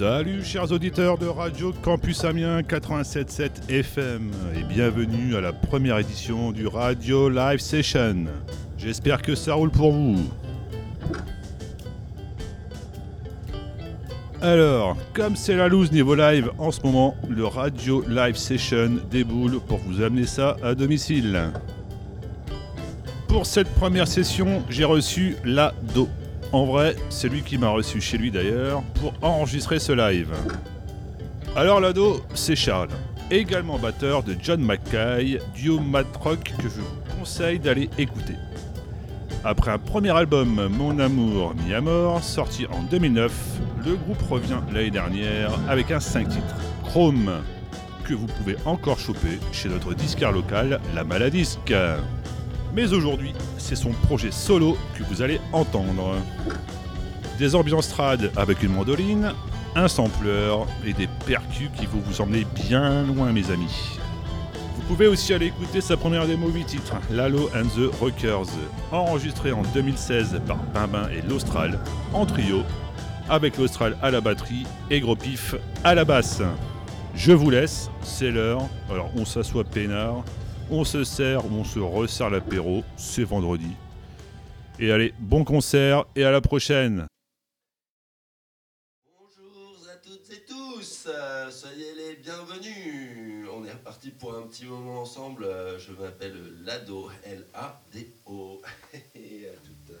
Salut chers auditeurs de Radio Campus Amiens 87.7 FM et bienvenue à la première édition du Radio Live Session. J'espère que ça roule pour vous. Alors, comme c'est la loose niveau live en ce moment, le Radio Live Session déboule pour vous amener ça à domicile. Pour cette première session, j'ai reçu Lado. En vrai, c'est lui qui m'a reçu chez lui d'ailleurs pour enregistrer ce live. Alors Lado, c'est Charles, également batteur de John McKay, duo mat rock que je vous conseille d'aller écouter. Après un premier album, Mon amour mi à sorti en 2009, le groupe revient l'année dernière avec un 5 titres, Chrome, que vous pouvez encore choper chez notre disquaire local, La Maladisque. Mais aujourd'hui, c'est son projet solo que vous allez entendre. Des ambiances trad avec une mandoline, un sampleur et des percus qui vont vous emmener bien loin mes amis. Vous pouvez aussi aller écouter sa première démo 8 titres, Lalo and the Rockers, enregistrée en 2016 par Pimbin et l'Austral, en trio, avec l'Austral à la batterie et Gros Pif à la basse. Je vous laisse, c'est l'heure, alors on s'assoit peinard, on se sert ou on se resserre l'apéro, c'est vendredi. Et allez, bon concert et à la prochaine Bonjour à toutes et tous, soyez les bienvenus. On est reparti pour un petit moment ensemble. Je m'appelle Lado, L-A-D-O. À toutes.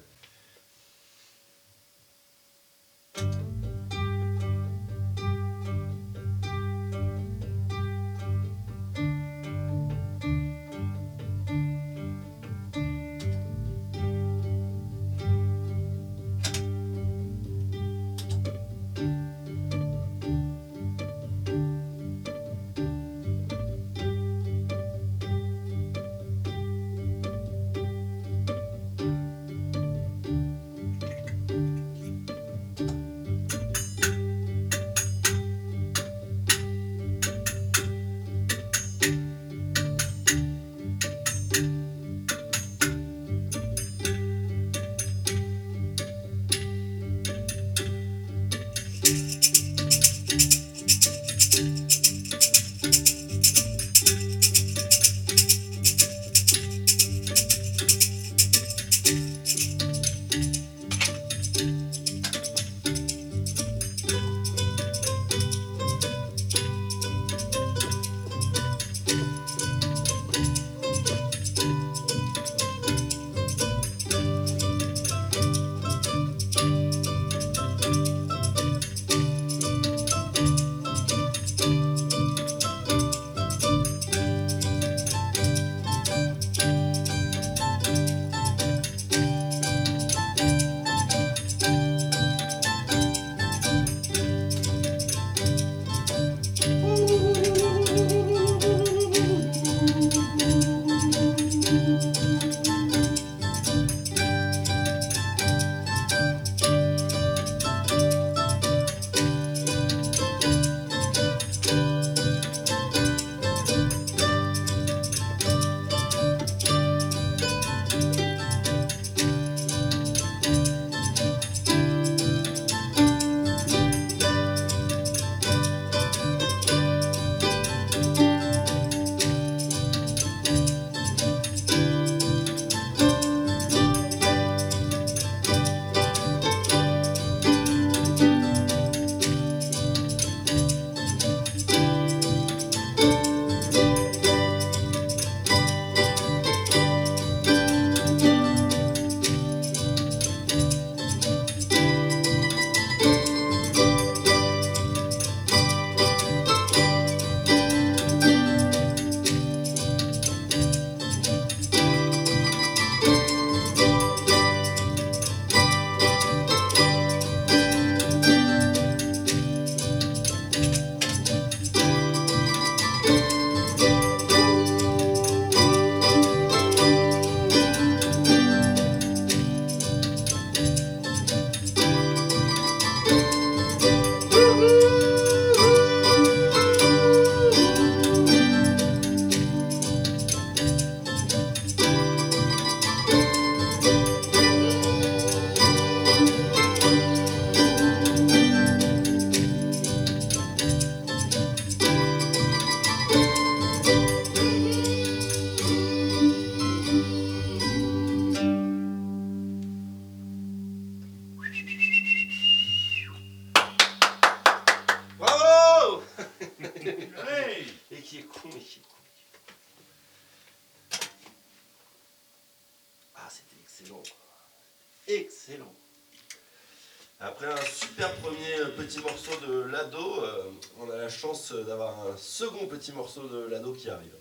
Petit morceau de Lado qui arrive.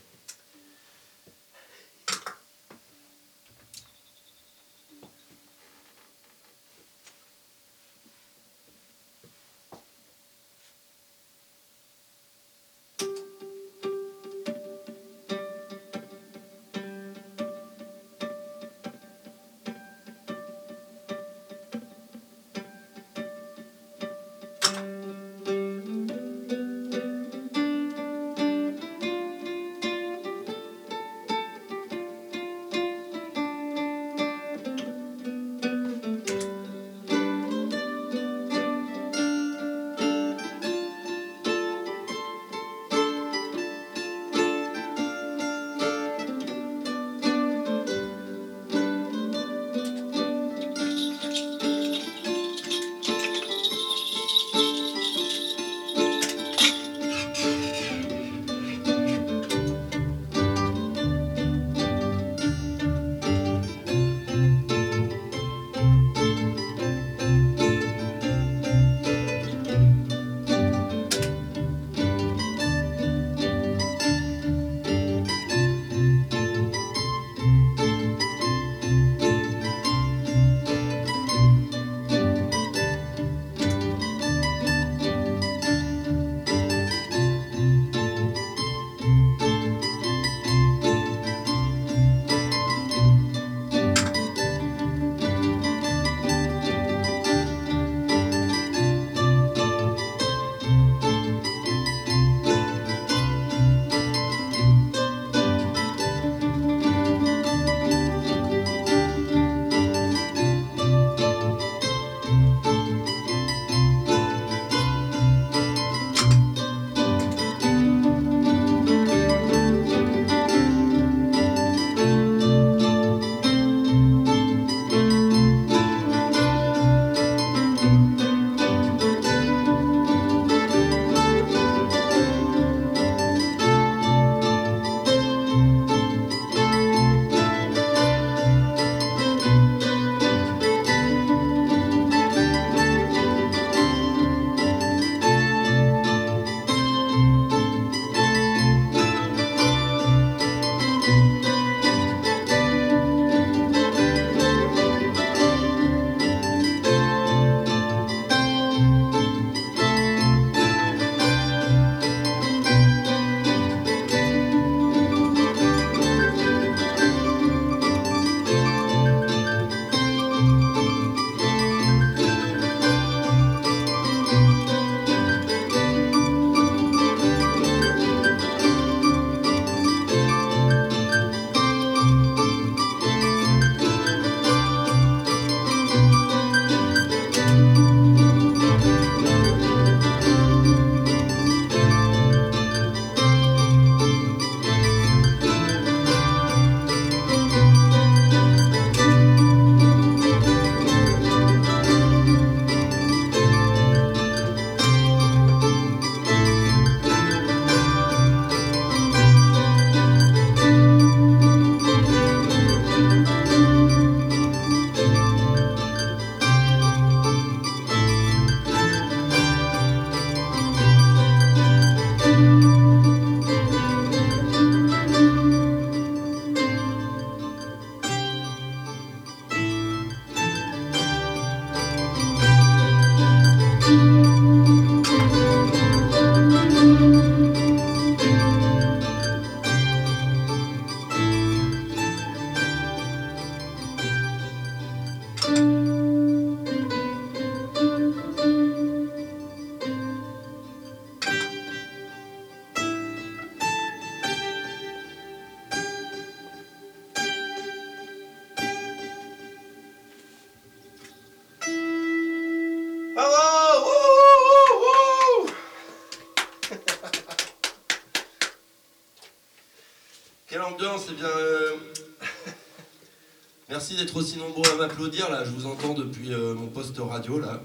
M'applaudir. Là, je vous entends depuis euh, mon poste radio. Là,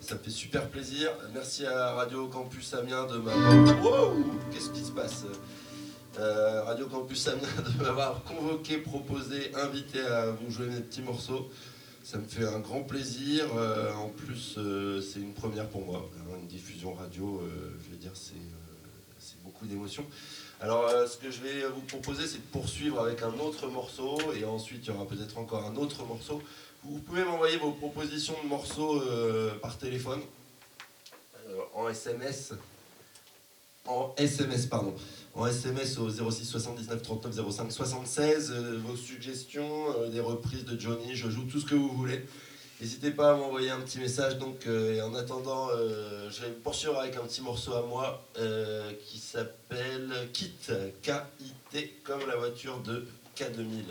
ça fait super plaisir. Merci à Radio Campus Amiens de m'avoir. Qu'est-ce qui se passe? Euh, Radio Campus Amiens de m'avoir convoqué, proposé, invité à vous jouer mes petits morceaux. Ça me fait un grand plaisir. Euh, en plus, c'est une première pour moi. Une diffusion radio, je veux dire, c'est beaucoup d'émotions. Alors, euh, ce que je vais vous proposer, c'est de poursuivre avec un autre morceau. Et ensuite, il y aura peut-être encore un autre morceau. Vous pouvez m'envoyer vos propositions de morceaux euh, par téléphone, euh, en SMS. En SMS, pardon. En SMS au 06 79 39 05 76. euh, vos suggestions, des reprises de Johnny, je joue tout ce que vous voulez. N'hésitez pas à m'envoyer un petit message. Donc, et en attendant, euh, je vais poursuivre avec un petit morceau à moi qui s'appelle Kit, K-I-T, comme la voiture de K2000.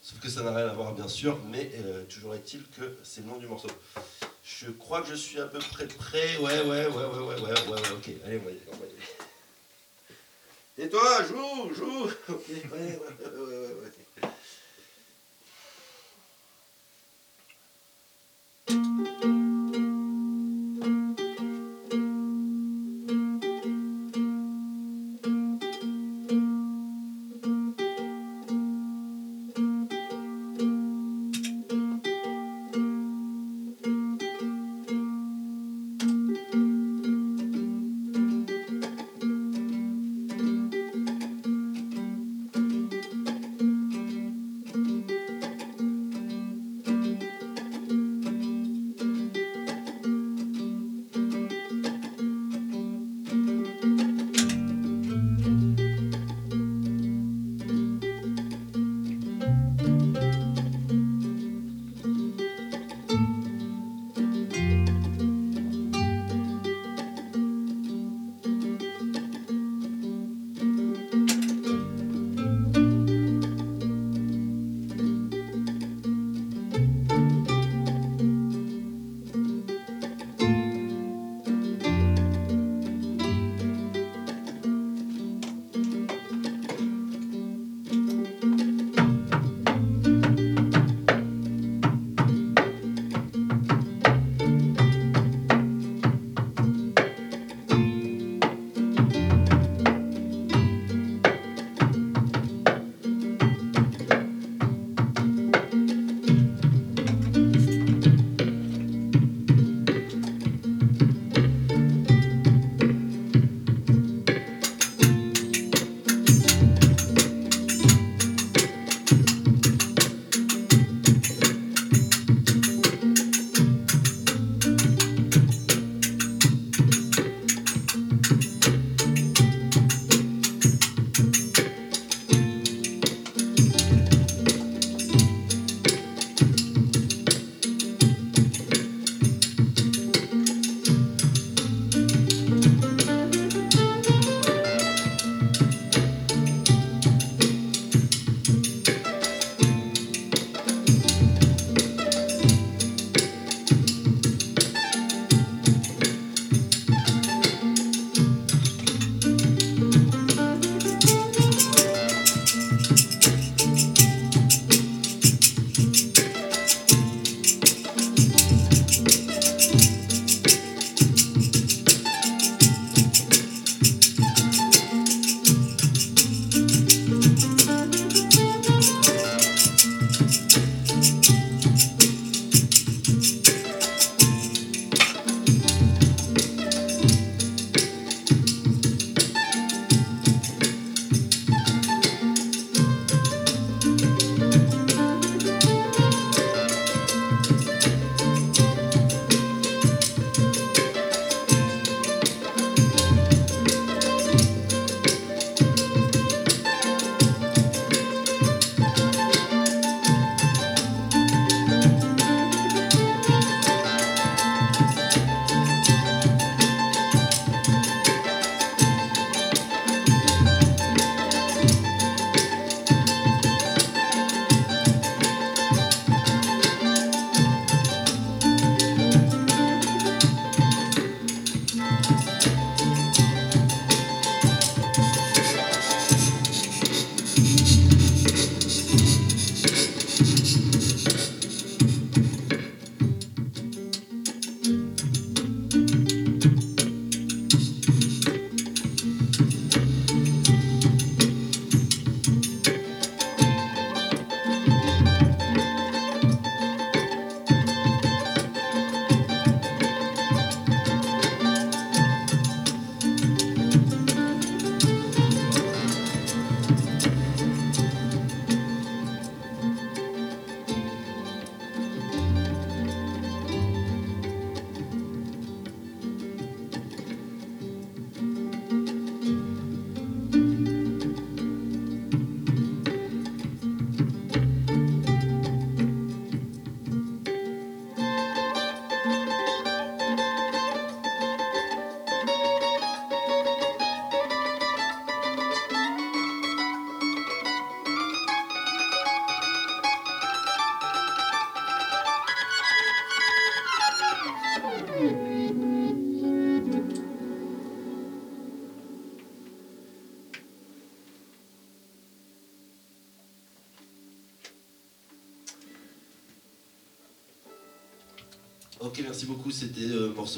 Sauf que ça n'a rien à voir, bien sûr, mais toujours est-il que c'est le nom du morceau. Je crois que je suis à peu près prêt. Ouais, ouais, ouais, ouais, ouais, ouais, ouais, ouais ok. Allez, on va y aller, on voyait. Et toi, joue, joue Ok, ouais, ouais, ouais, ouais. ouais.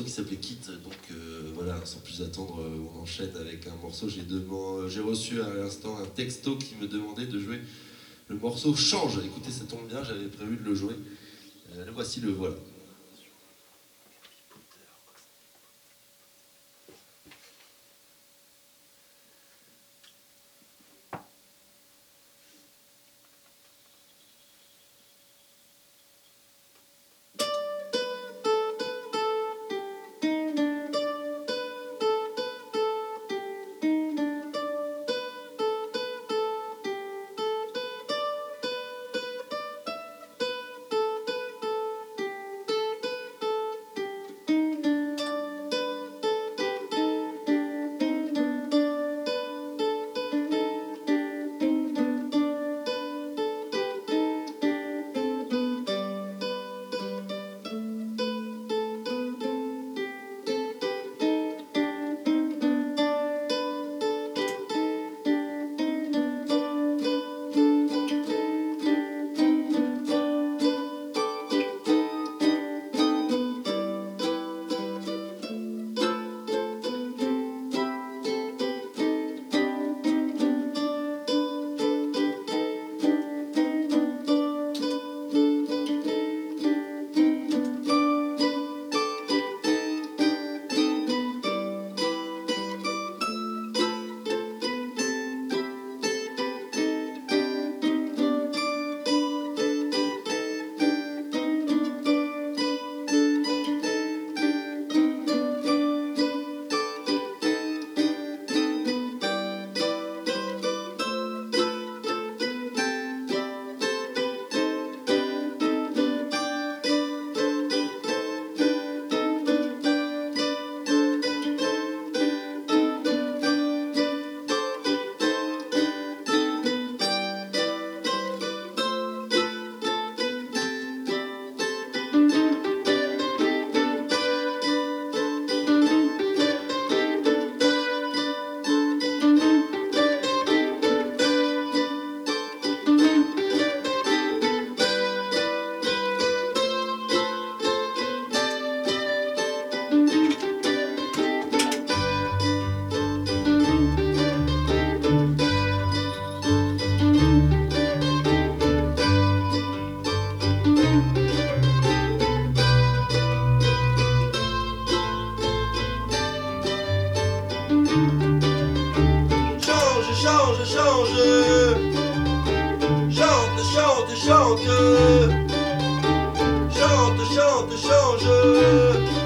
Qui s'appelait Kit. Donc euh, voilà, sans plus attendre, euh, on enchaîne avec un morceau. J'ai deman- j'ai reçu à l'instant un texto qui me demandait de jouer le morceau Change. Écoutez, ça tombe bien, j'avais prévu de le jouer. Euh, le voici, le voilà. Chante, chante. Chante, change.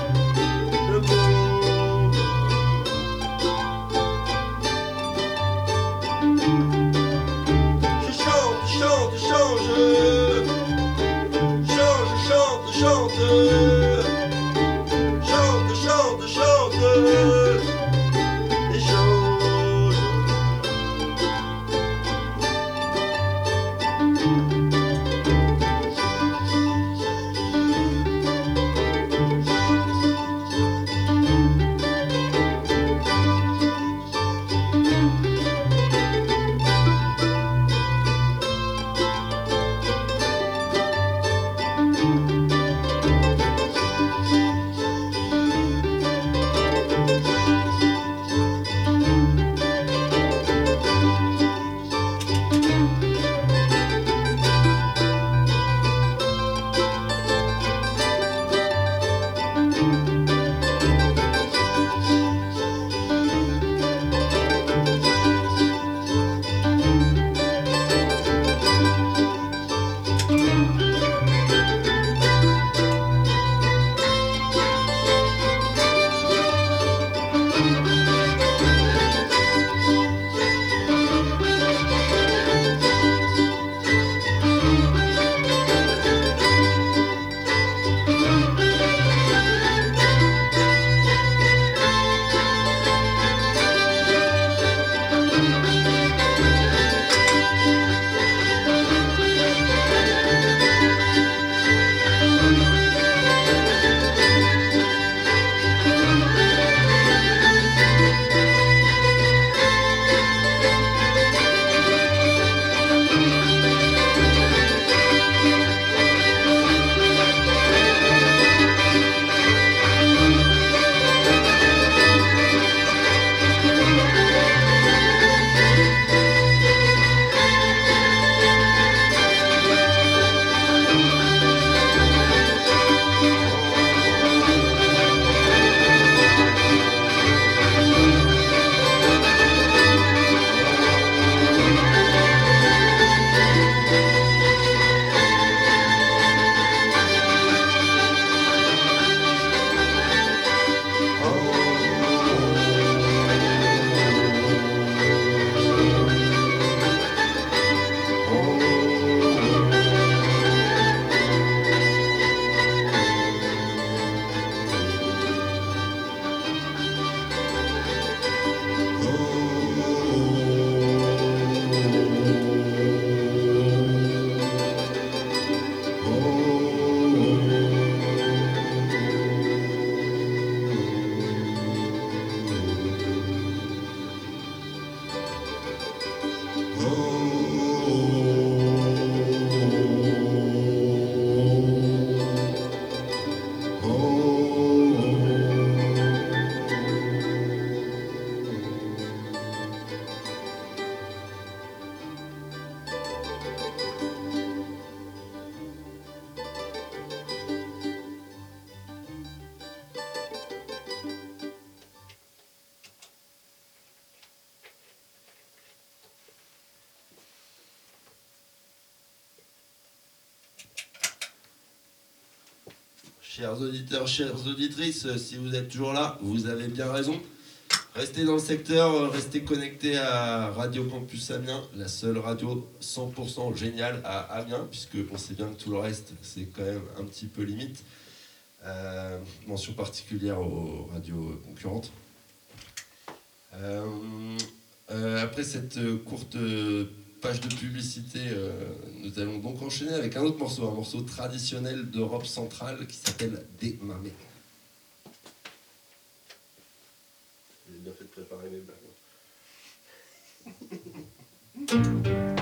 Chers auditeurs, chères auditrices, euh, si vous êtes toujours là, vous avez bien raison. Restez dans le secteur, euh, restez connectés à Radio Campus Amiens, la seule radio 100% géniale à Amiens, puisque on sait bien que tout le reste, c'est quand même un petit peu limite. Euh, mention particulière aux radios concurrentes. Après cette courte page de publicité, euh, nous allons donc enchaîner avec un autre morceau, un morceau traditionnel d'Europe centrale qui s'appelle Des Mamés. J'ai bien fait de préparer mes blagues.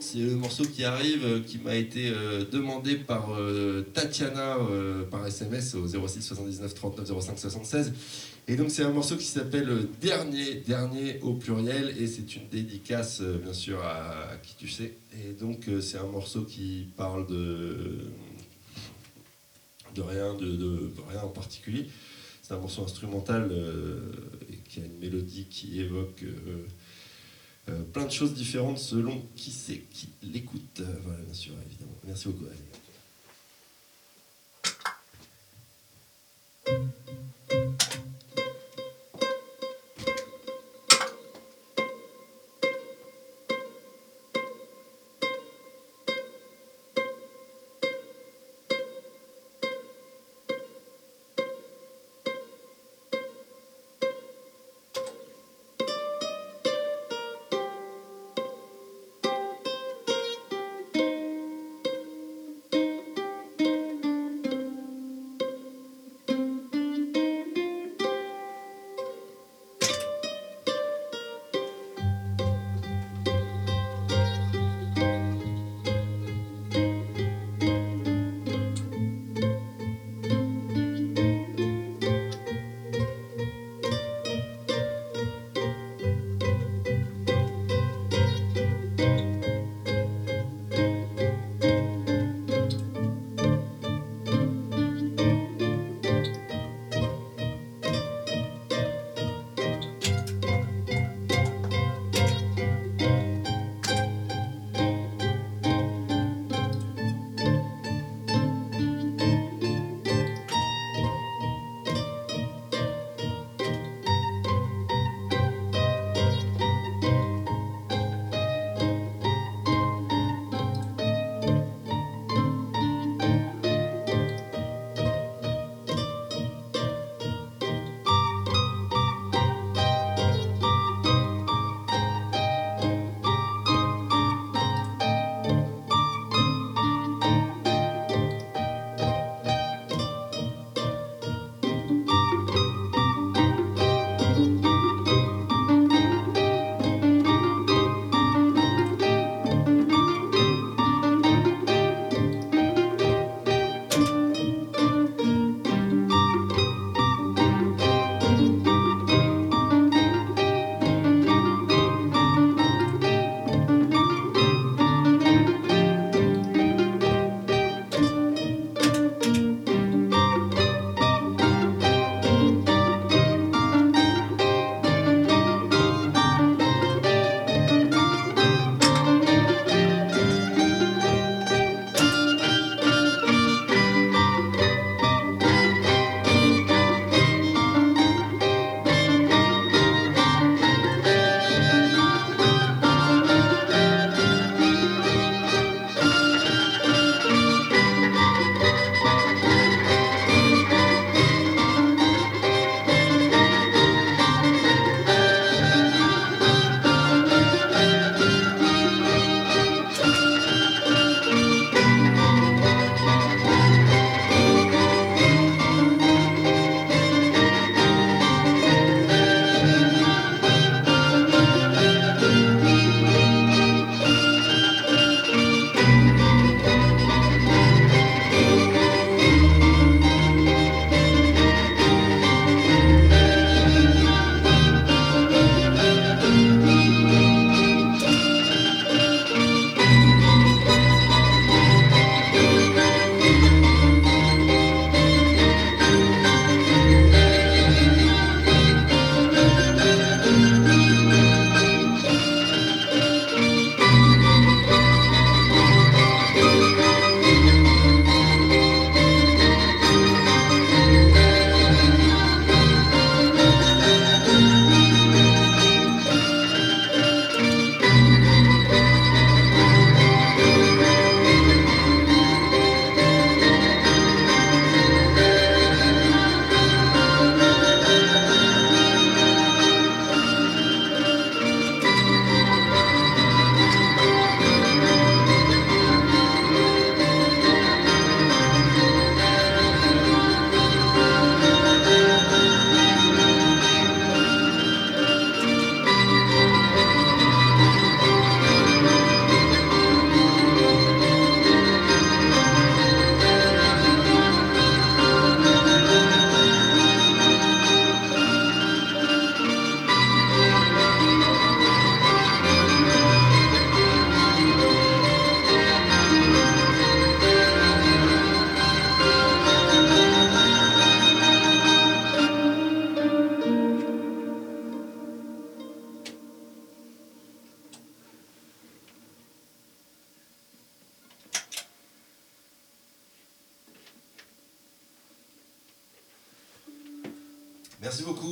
c'est le morceau qui arrive, euh, qui m'a été euh, demandé par euh, Tatiana par SMS au 06 79 39 05 76. Et donc c'est un morceau qui s'appelle Dernier, Dernier au pluriel, et c'est une dédicace bien sûr à, qui tu sais. Et donc c'est un morceau qui parle de, rien, de, rien en particulier. C'est un morceau instrumental qui a une mélodie qui évoque euh, plein de choses différentes selon qui c'est qui l'écoute. Euh, voilà, bien sûr, évidemment. Merci beaucoup. Allez.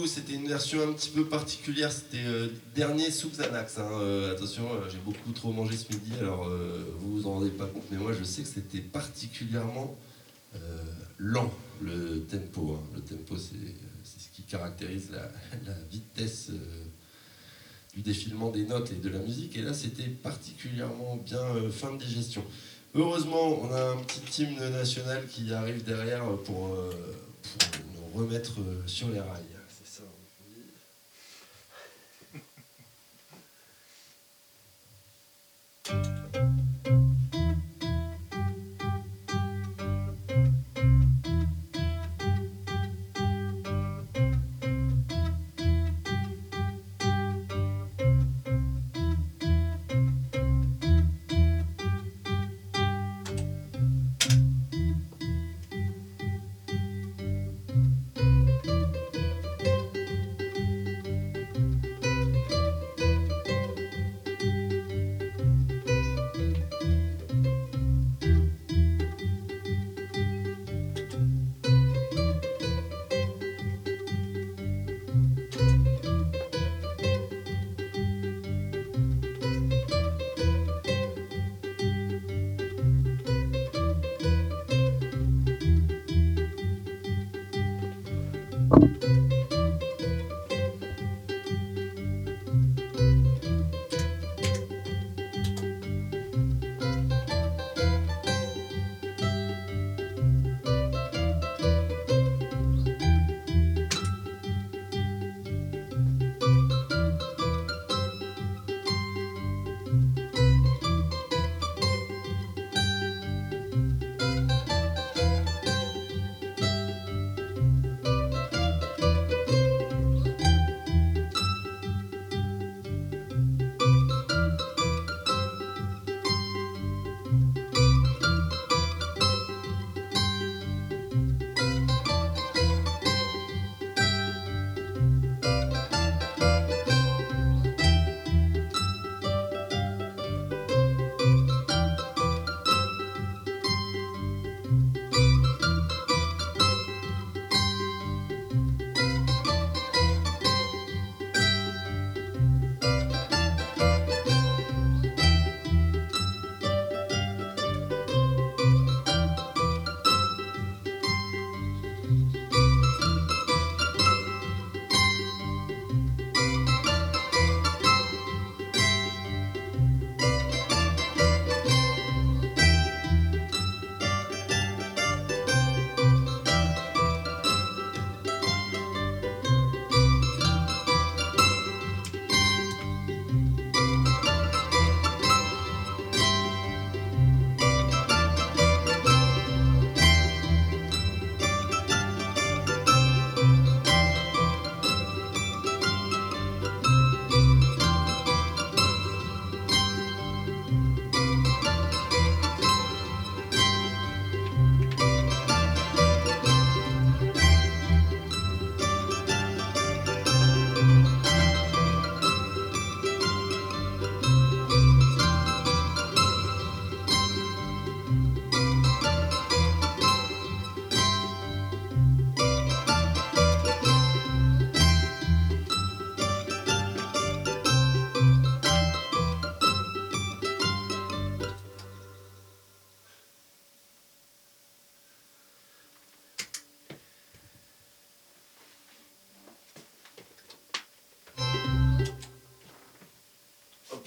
C'était une version un petit peu particulière. C'était euh, dernier sous Xanax. hein. Euh, attention, euh, j'ai beaucoup trop mangé ce midi, alors vous vous en rendez pas compte, mais moi je sais que c'était particulièrement lent le tempo. hein. Le tempo, c'est ce qui caractérise la, vitesse du défilement des notes et de la musique. Et là, c'était particulièrement bien fin de digestion. Heureusement, on a un petit hymne national qui arrive derrière pour, nous remettre sur les rails.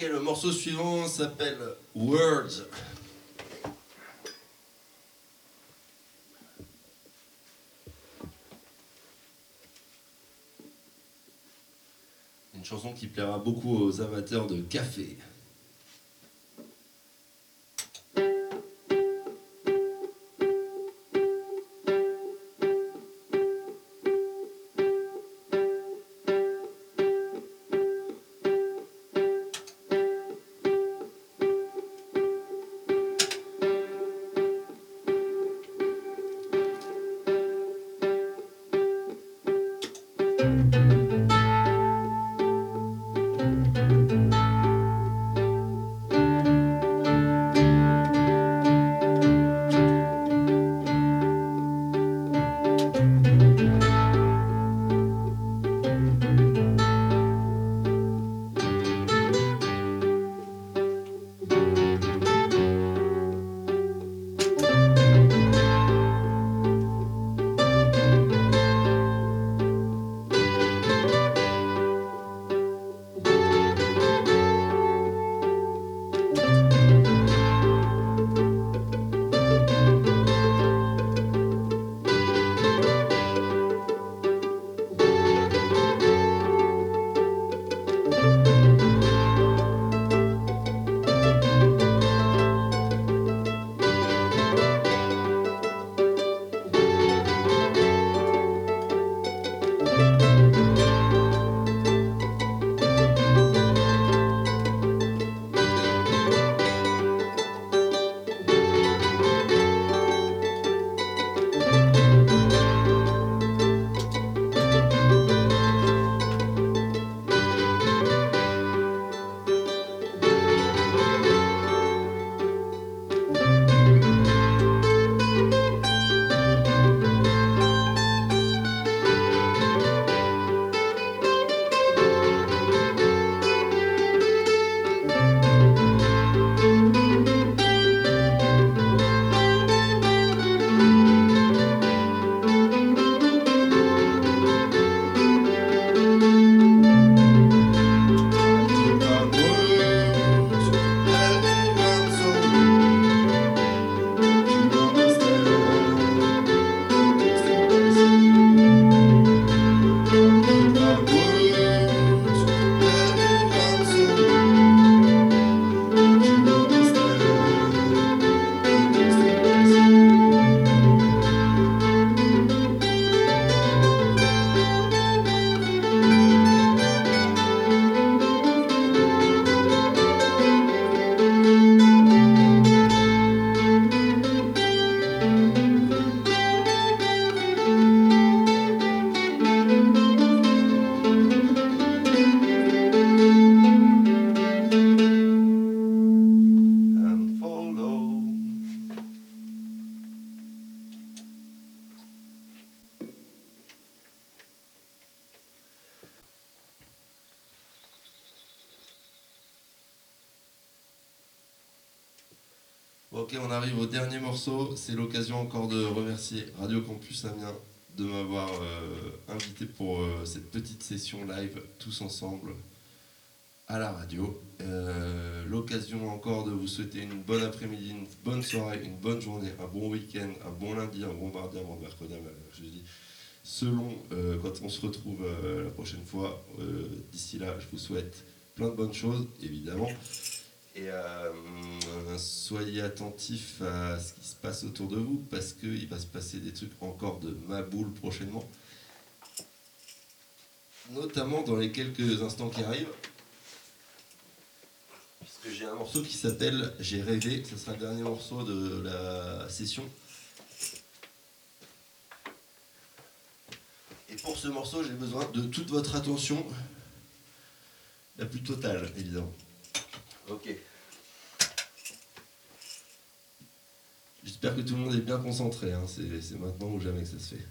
Ok, le morceau suivant s'appelle Words. Une chanson qui plaira beaucoup aux amateurs de café. Ok, on arrive au dernier morceau. C'est l'occasion encore de remercier Radio Campus Amiens de m'avoir euh, invité pour euh, cette petite session live tous ensemble à la radio. Euh, l'occasion encore de vous souhaiter une bonne après-midi, une bonne soirée, une bonne journée, un bon week-end, un bon lundi, un bon mardi, un bon mercredi, un jeudi. Selon quand on se retrouve la prochaine fois. D'ici là, je vous souhaite plein de bonnes choses, évidemment. Et euh, soyez attentifs à ce qui se passe autour de vous parce qu'il va se passer des trucs encore de ma boule prochainement. Notamment dans les quelques instants qui arrivent. Puisque j'ai un morceau qui s'appelle J'ai rêvé, ce sera le dernier morceau de la session. Et pour ce morceau, j'ai besoin de toute votre attention, la plus totale, évidemment. Ok. J'espère que tout le monde est bien concentré, hein. c'est c'est maintenant ou jamais que ça se fait.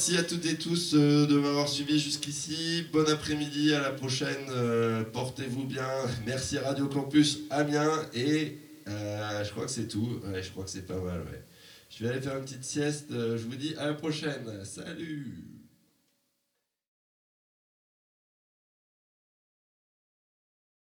Merci à toutes et tous euh, de m'avoir suivi jusqu'ici. Bon après-midi, à la prochaine. euh, Portez-vous bien. Merci Radio Campus Amiens. Et euh, je crois que c'est tout. Je crois que c'est pas mal. Je vais aller faire une petite sieste. Je vous dis à la prochaine. Salut